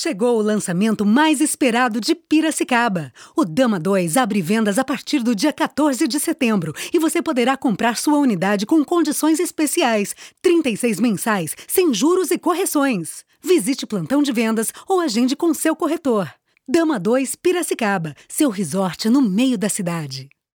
Chegou o lançamento mais esperado de Piracicaba. O Dama 2 abre vendas a partir do dia 14 de setembro e você poderá comprar sua unidade com condições especiais: 36 mensais, sem juros e correções. Visite plantão de vendas ou agende com seu corretor. Dama 2 Piracicaba, seu resort no meio da cidade.